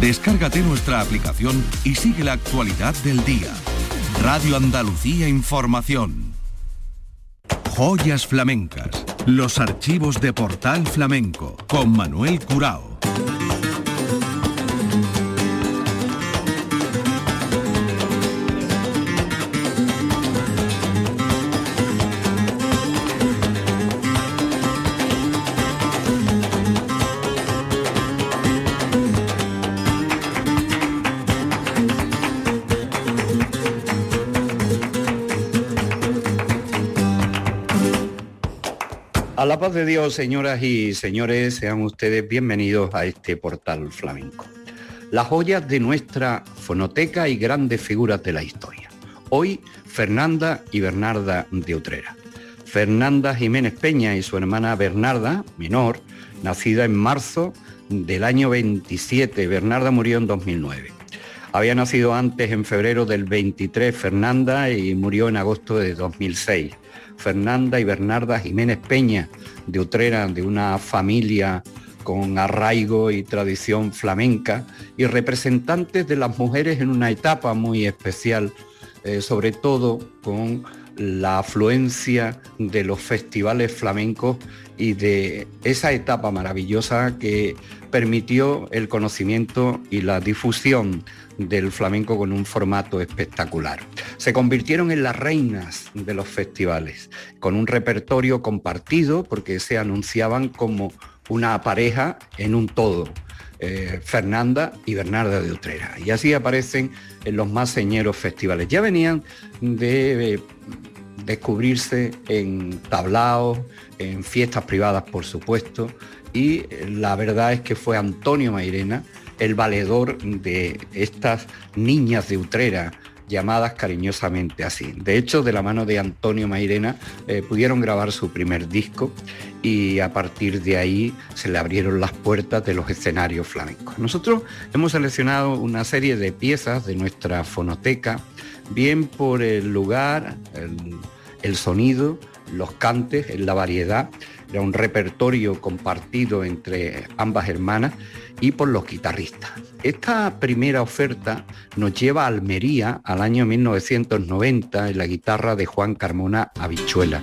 Descárgate nuestra aplicación y sigue la actualidad del día. Radio Andalucía Información. Joyas flamencas. Los archivos de Portal Flamenco con Manuel Curao. La paz de Dios, señoras y señores, sean ustedes bienvenidos a este portal flamenco. Las joyas de nuestra fonoteca y grandes figuras de la historia. Hoy, Fernanda y Bernarda de Utrera. Fernanda Jiménez Peña y su hermana Bernarda, menor, nacida en marzo del año 27. Bernarda murió en 2009. Había nacido antes en febrero del 23 Fernanda y murió en agosto de 2006. Fernanda y Bernarda Jiménez Peña de Utrera, de una familia con arraigo y tradición flamenca y representantes de las mujeres en una etapa muy especial, eh, sobre todo con la afluencia de los festivales flamencos y de esa etapa maravillosa que permitió el conocimiento y la difusión del flamenco con un formato espectacular. Se convirtieron en las reinas de los festivales, con un repertorio compartido porque se anunciaban como una pareja en un todo. Eh, Fernanda y Bernarda de Utrera. Y así aparecen en los más señeros festivales. Ya venían de descubrirse en tablaos, en fiestas privadas, por supuesto, y la verdad es que fue Antonio Mairena el valedor de estas niñas de Utrera, llamadas cariñosamente así. De hecho, de la mano de Antonio Mairena eh, pudieron grabar su primer disco y a partir de ahí se le abrieron las puertas de los escenarios flamencos. Nosotros hemos seleccionado una serie de piezas de nuestra fonoteca, bien por el lugar, el sonido, los cantes, la variedad, era un repertorio compartido entre ambas hermanas y por los guitarristas. Esta primera oferta nos lleva a Almería al año 1990 en la guitarra de Juan Carmona Habichuela.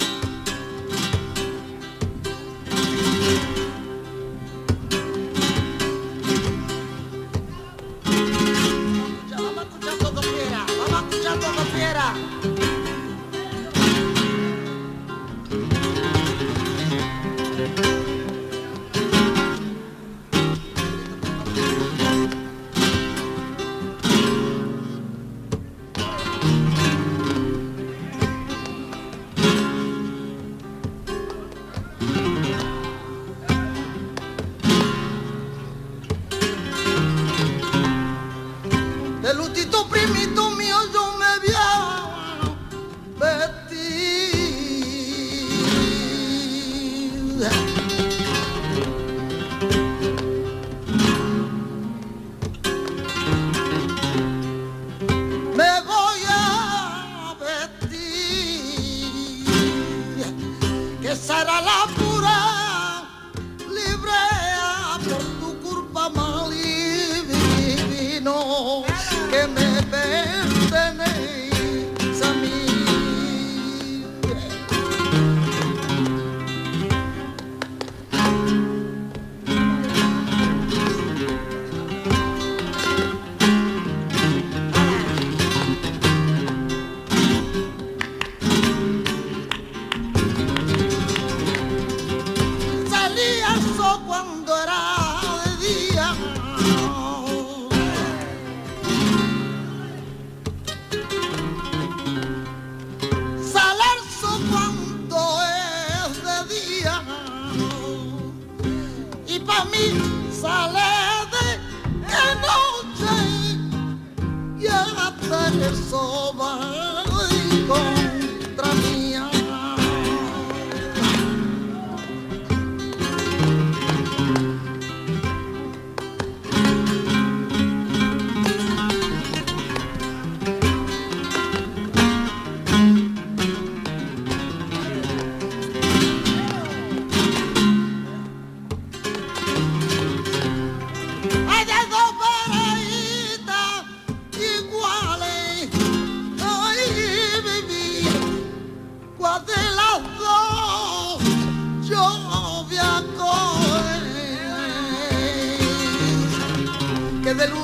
desde el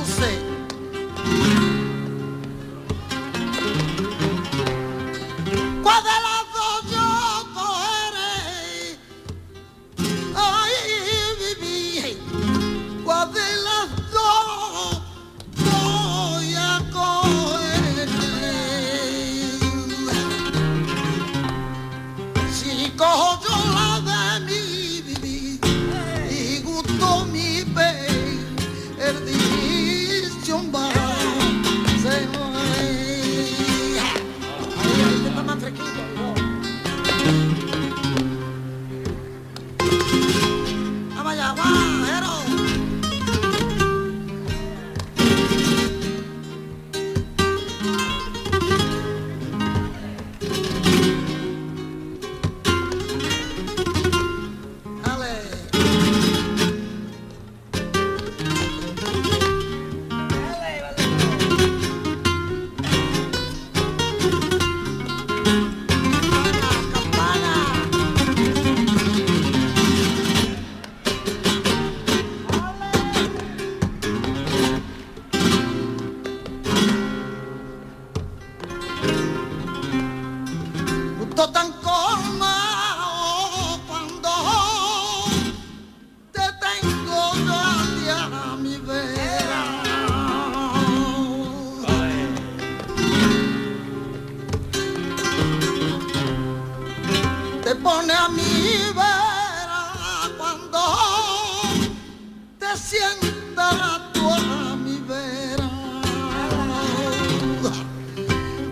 siéntate a mi vera.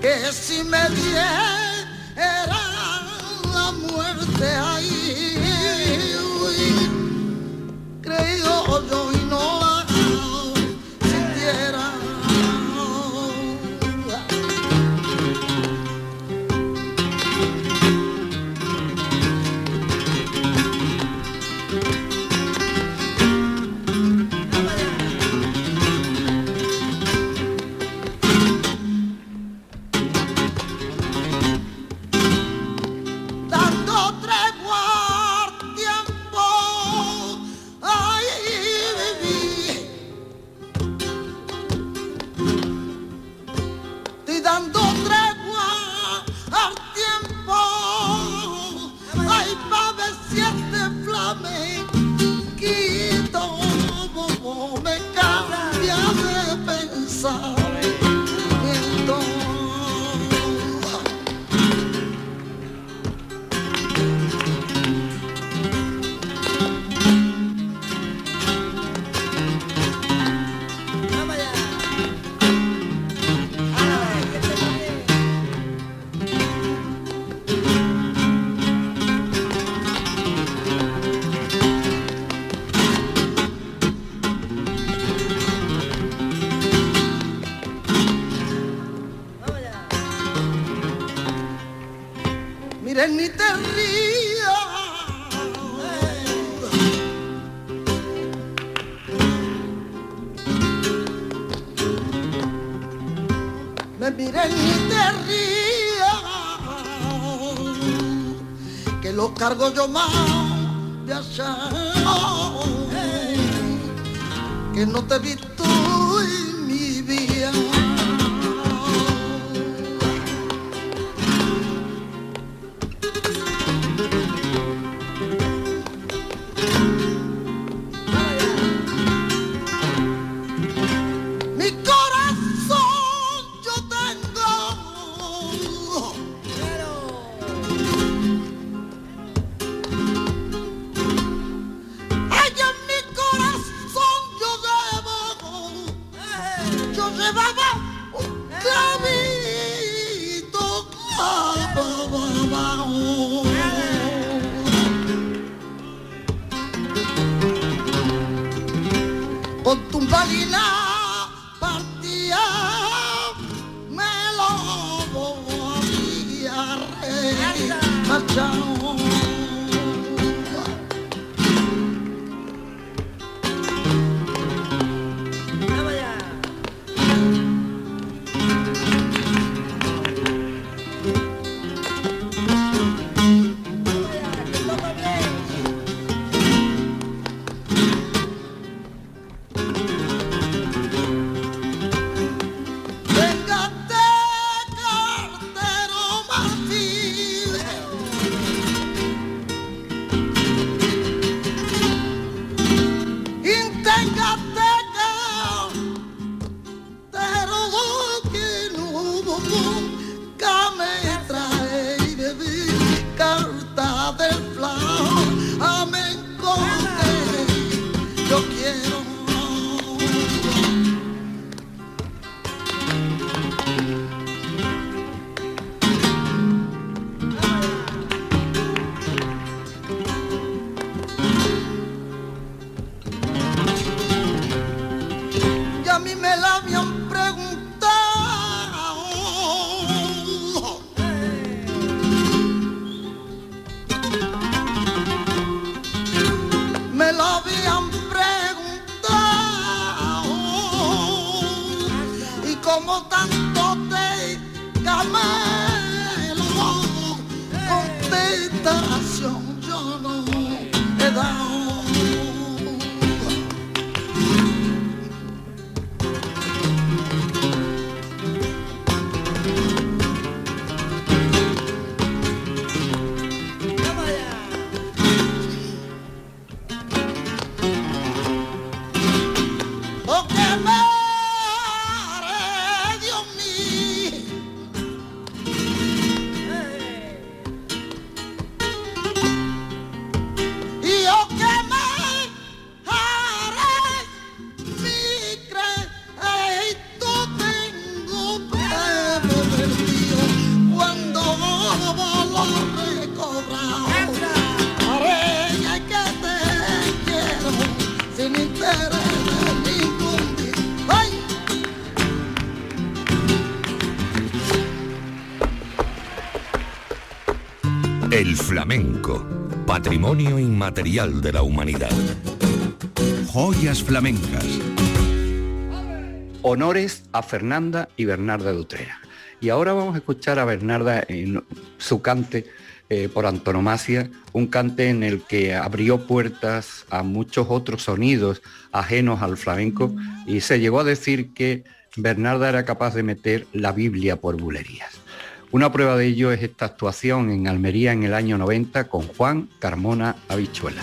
Que si me diera la muerte Mira ni te rías, que lo cargo yo más de allá, que no te vi flamenco, patrimonio inmaterial de la humanidad. Joyas flamencas. Honores a Fernanda y Bernarda de Utrera. Y ahora vamos a escuchar a Bernarda en su cante eh, por antonomasia, un cante en el que abrió puertas a muchos otros sonidos ajenos al flamenco y se llegó a decir que Bernarda era capaz de meter la Biblia por bulerías. Una prueba de ello es esta actuación en Almería en el año 90 con Juan Carmona Habichuela.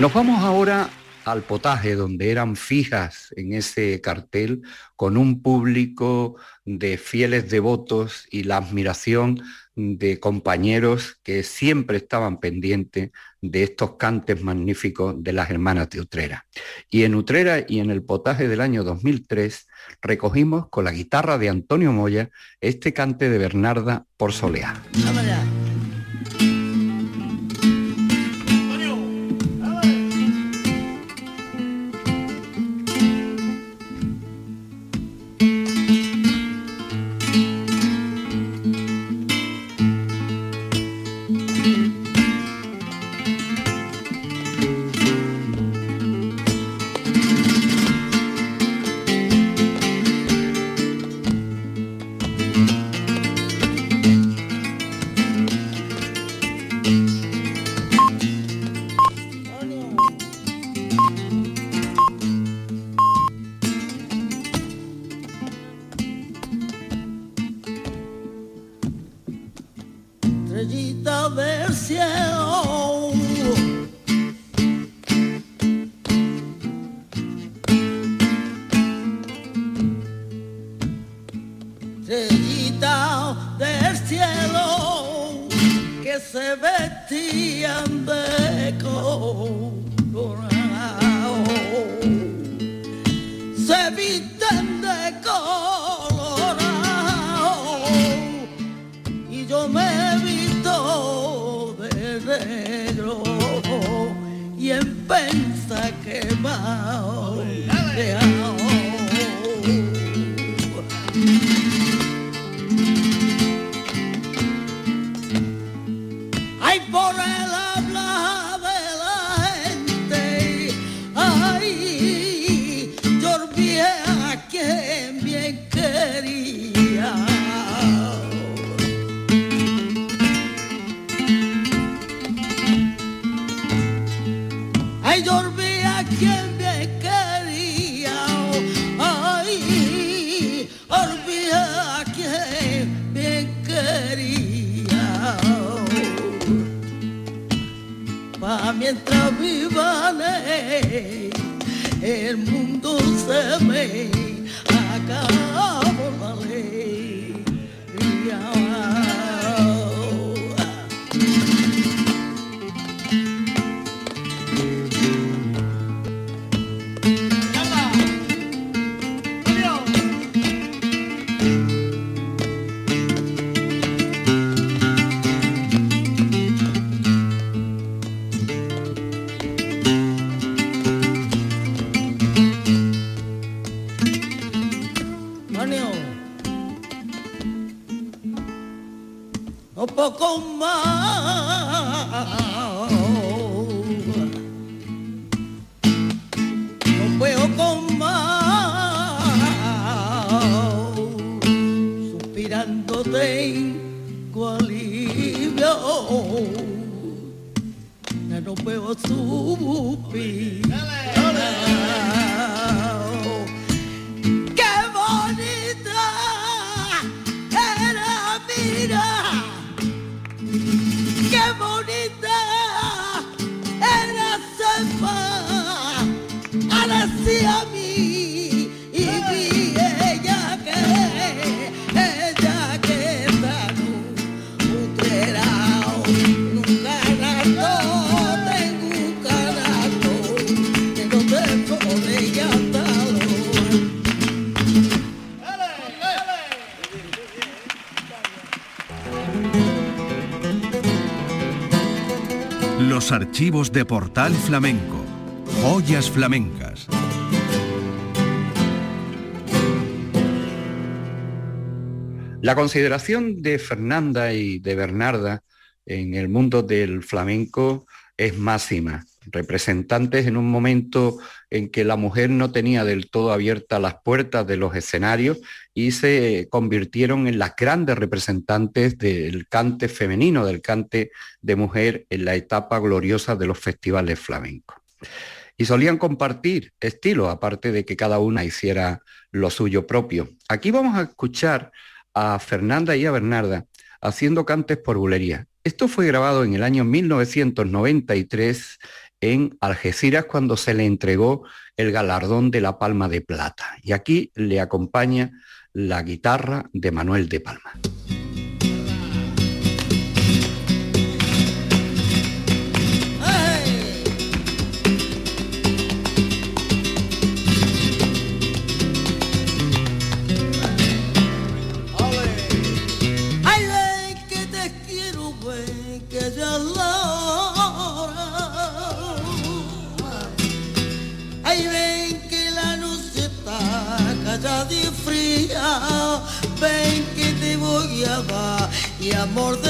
Nos vamos ahora al potaje, donde eran fijas en ese cartel, con un público de fieles devotos y la admiración de compañeros que siempre estaban pendientes de estos cantes magníficos de las hermanas de Utrera. Y en Utrera y en el potaje del año 2003 recogimos con la guitarra de Antonio Moya este cante de Bernarda por Soleá. yo me visto de negro y en pensa quemado. Tengo alivio. no veo suspirar. ¡Qué bonita era, mira! ¡Qué bonita era Sepa! Ahora sí a mí Archivos de Portal Flamenco. Joyas flamencas. La consideración de Fernanda y de Bernarda en el mundo del flamenco es máxima. Representantes en un momento en que la mujer no tenía del todo abiertas las puertas de los escenarios y se convirtieron en las grandes representantes del cante femenino, del cante de mujer en la etapa gloriosa de los festivales flamencos. Y solían compartir estilos, aparte de que cada una hiciera lo suyo propio. Aquí vamos a escuchar a Fernanda y a Bernarda haciendo cantes por bulería. Esto fue grabado en el año 1993 en Algeciras cuando se le entregó el galardón de la Palma de Plata. Y aquí le acompaña la guitarra de Manuel de Palma. Amor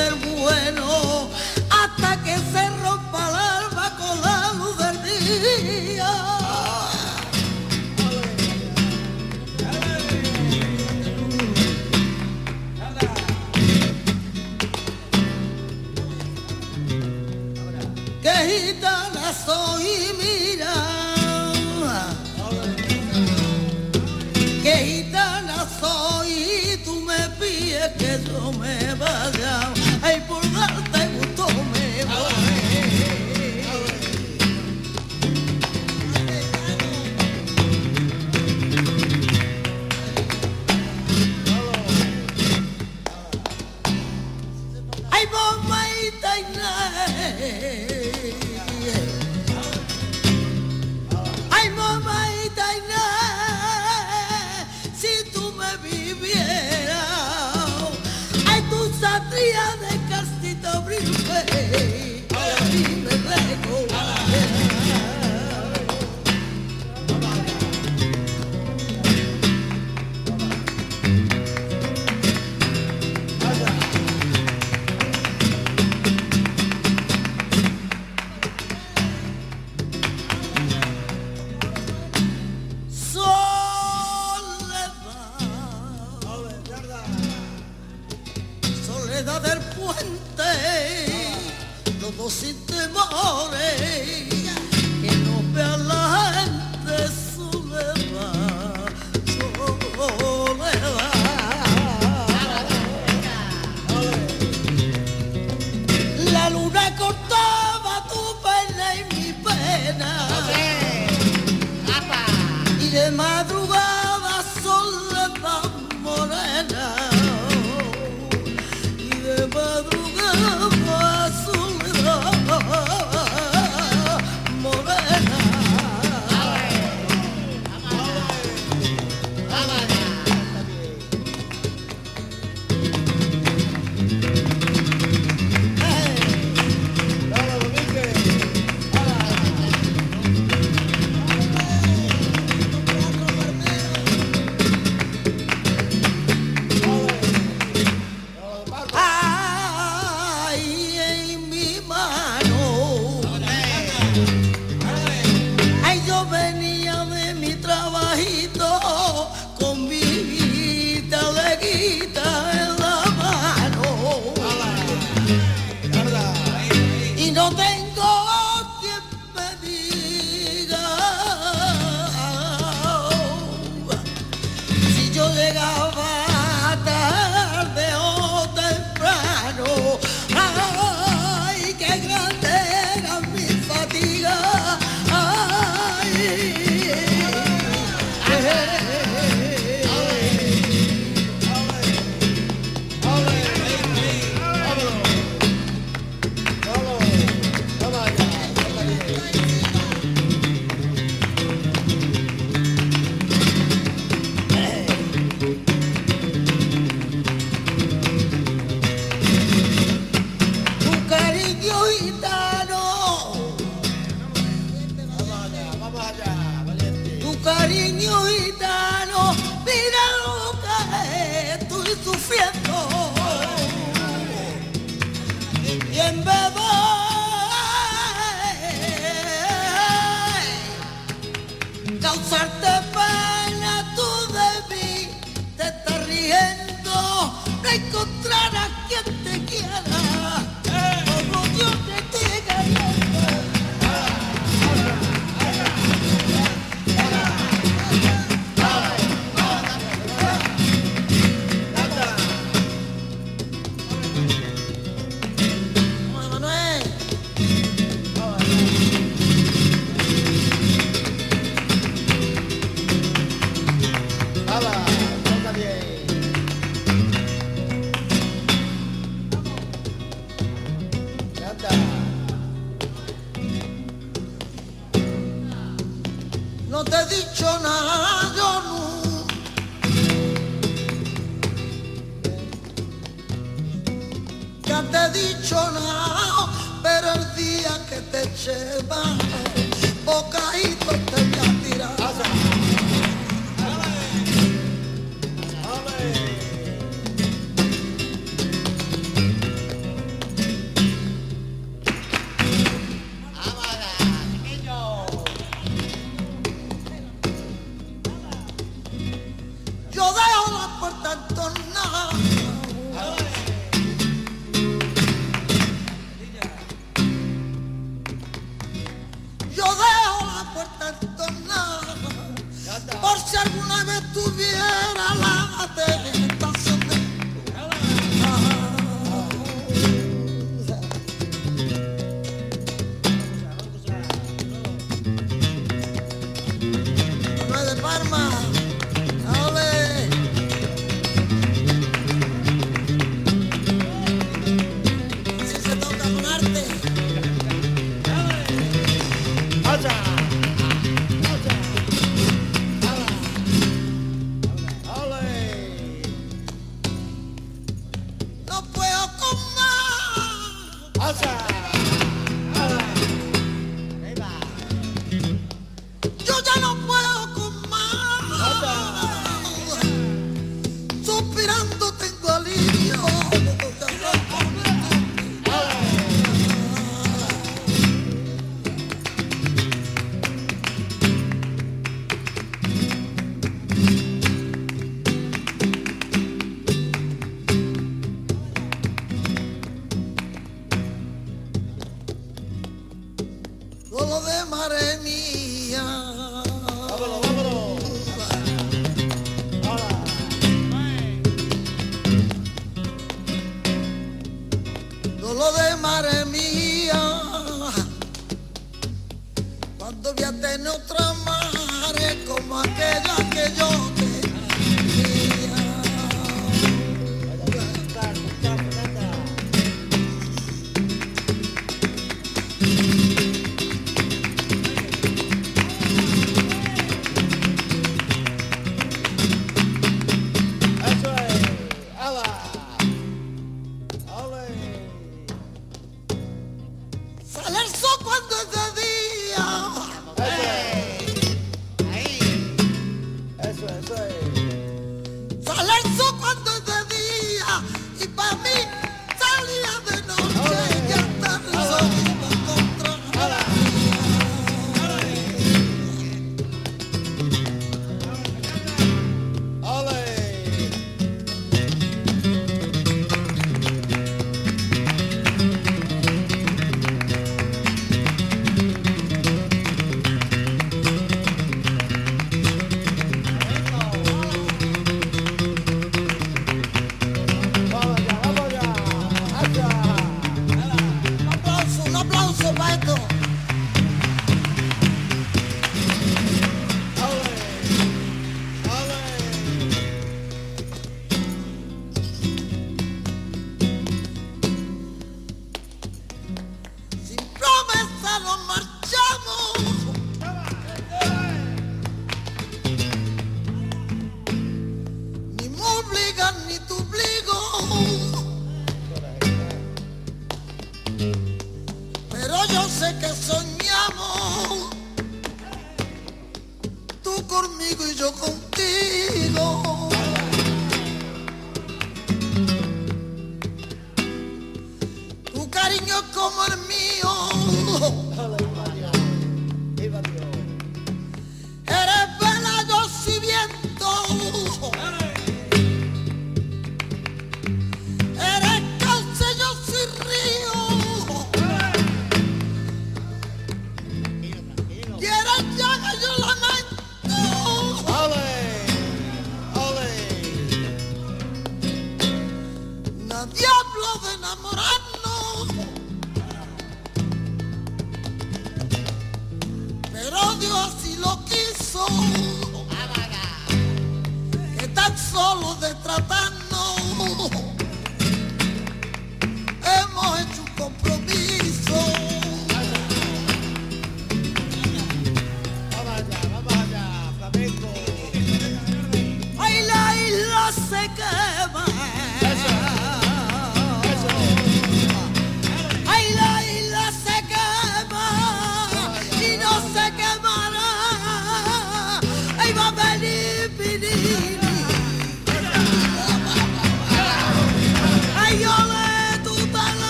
chona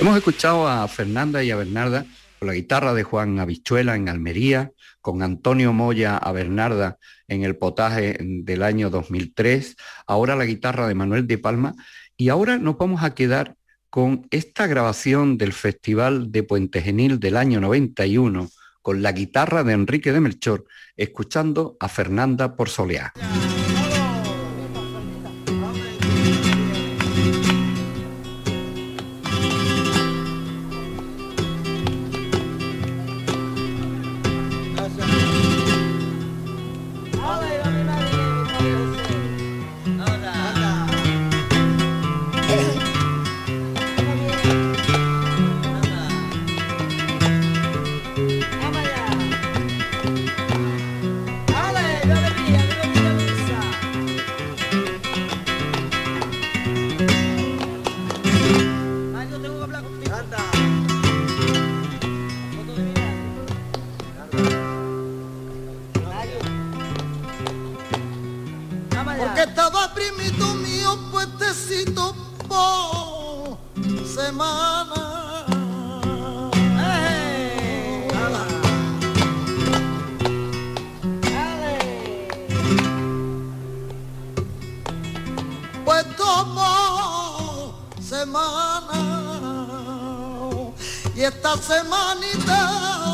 Hemos escuchado a Fernanda y a Bernarda con la guitarra de Juan Habichuela en Almería, con Antonio Moya a Bernarda en el potaje del año 2003, ahora la guitarra de Manuel de Palma y ahora nos vamos a quedar con esta grabación del Festival de Puente Genil del año 91 con la guitarra de Enrique de Melchor, escuchando a Fernanda por Soleá. semana. Y esta semanita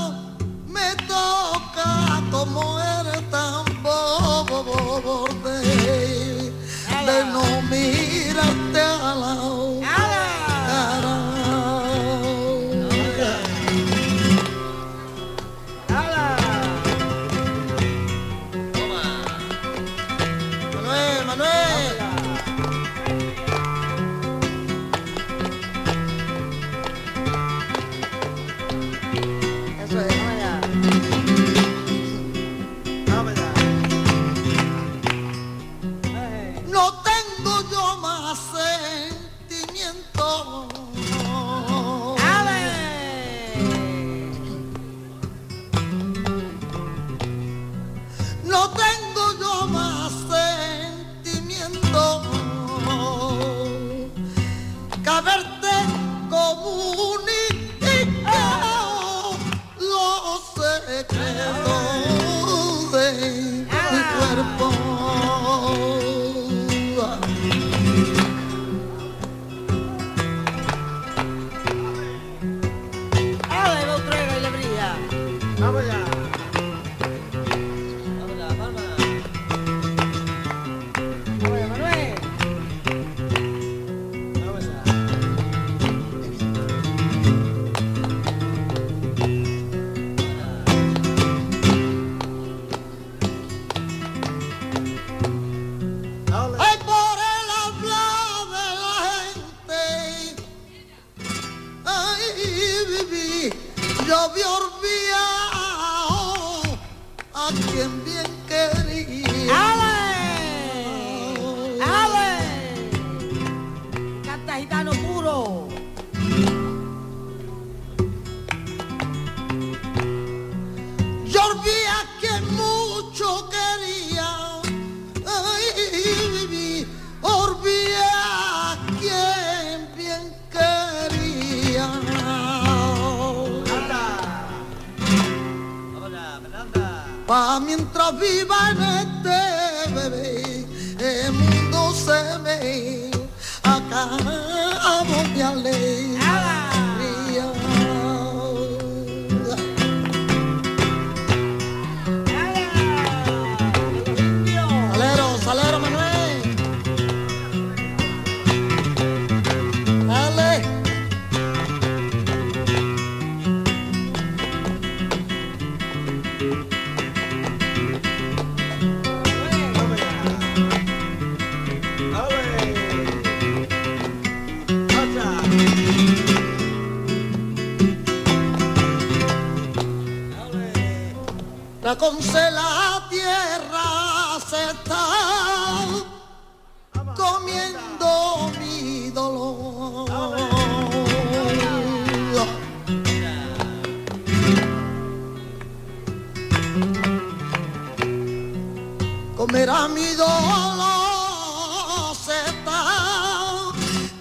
Comerá mi dolor, se está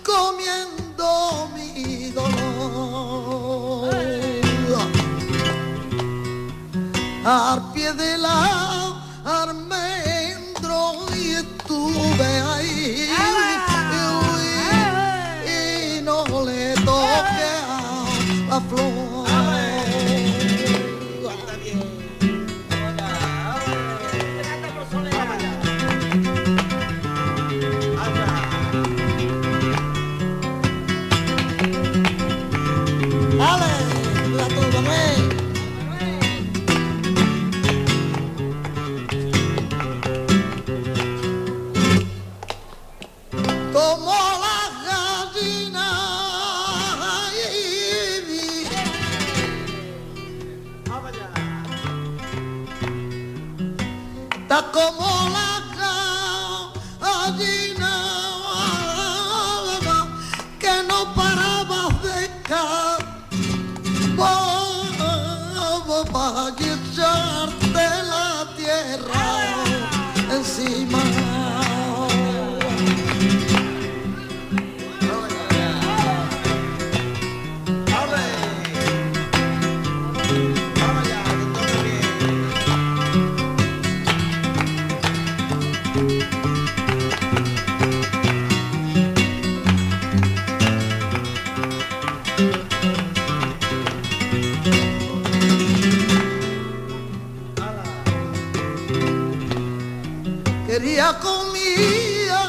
comiendo mi dolor. Al pie de la había comido.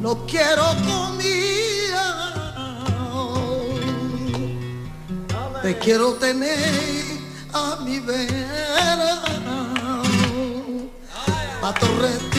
No quiero comida, te quiero tener a mi vera, la torre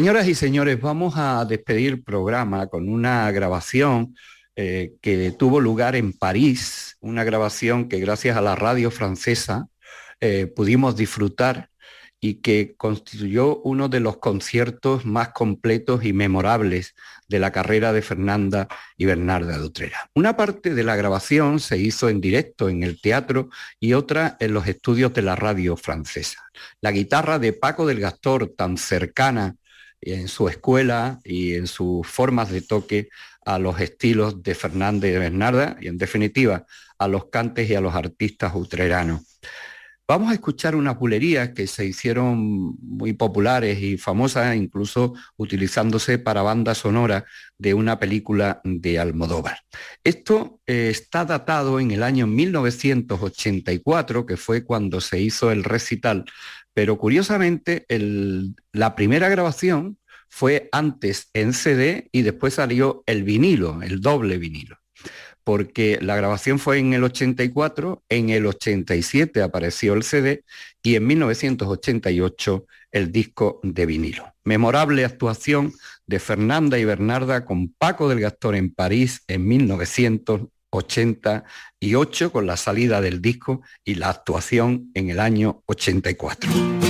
señoras y señores, vamos a despedir programa con una grabación eh, que tuvo lugar en París, una grabación que gracias a la radio francesa eh, pudimos disfrutar y que constituyó uno de los conciertos más completos y memorables de la carrera de Fernanda y Bernarda de Utrera. Una parte de la grabación se hizo en directo en el teatro y otra en los estudios de la radio francesa. La guitarra de Paco del Gastor, tan cercana en su escuela y en sus formas de toque a los estilos de Fernández de Bernarda y en definitiva a los cantes y a los artistas utreranos. Vamos a escuchar unas bulerías que se hicieron muy populares y famosas, incluso utilizándose para banda sonora de una película de Almodóvar. Esto eh, está datado en el año 1984, que fue cuando se hizo el recital pero curiosamente, la primera grabación fue antes en CD y después salió el vinilo, el doble vinilo. Porque la grabación fue en el 84, en el 87 apareció el CD y en 1988 el disco de vinilo. Memorable actuación de Fernanda y Bernarda con Paco del Gastor en París en 1900 88 con la salida del disco y la actuación en el año 84.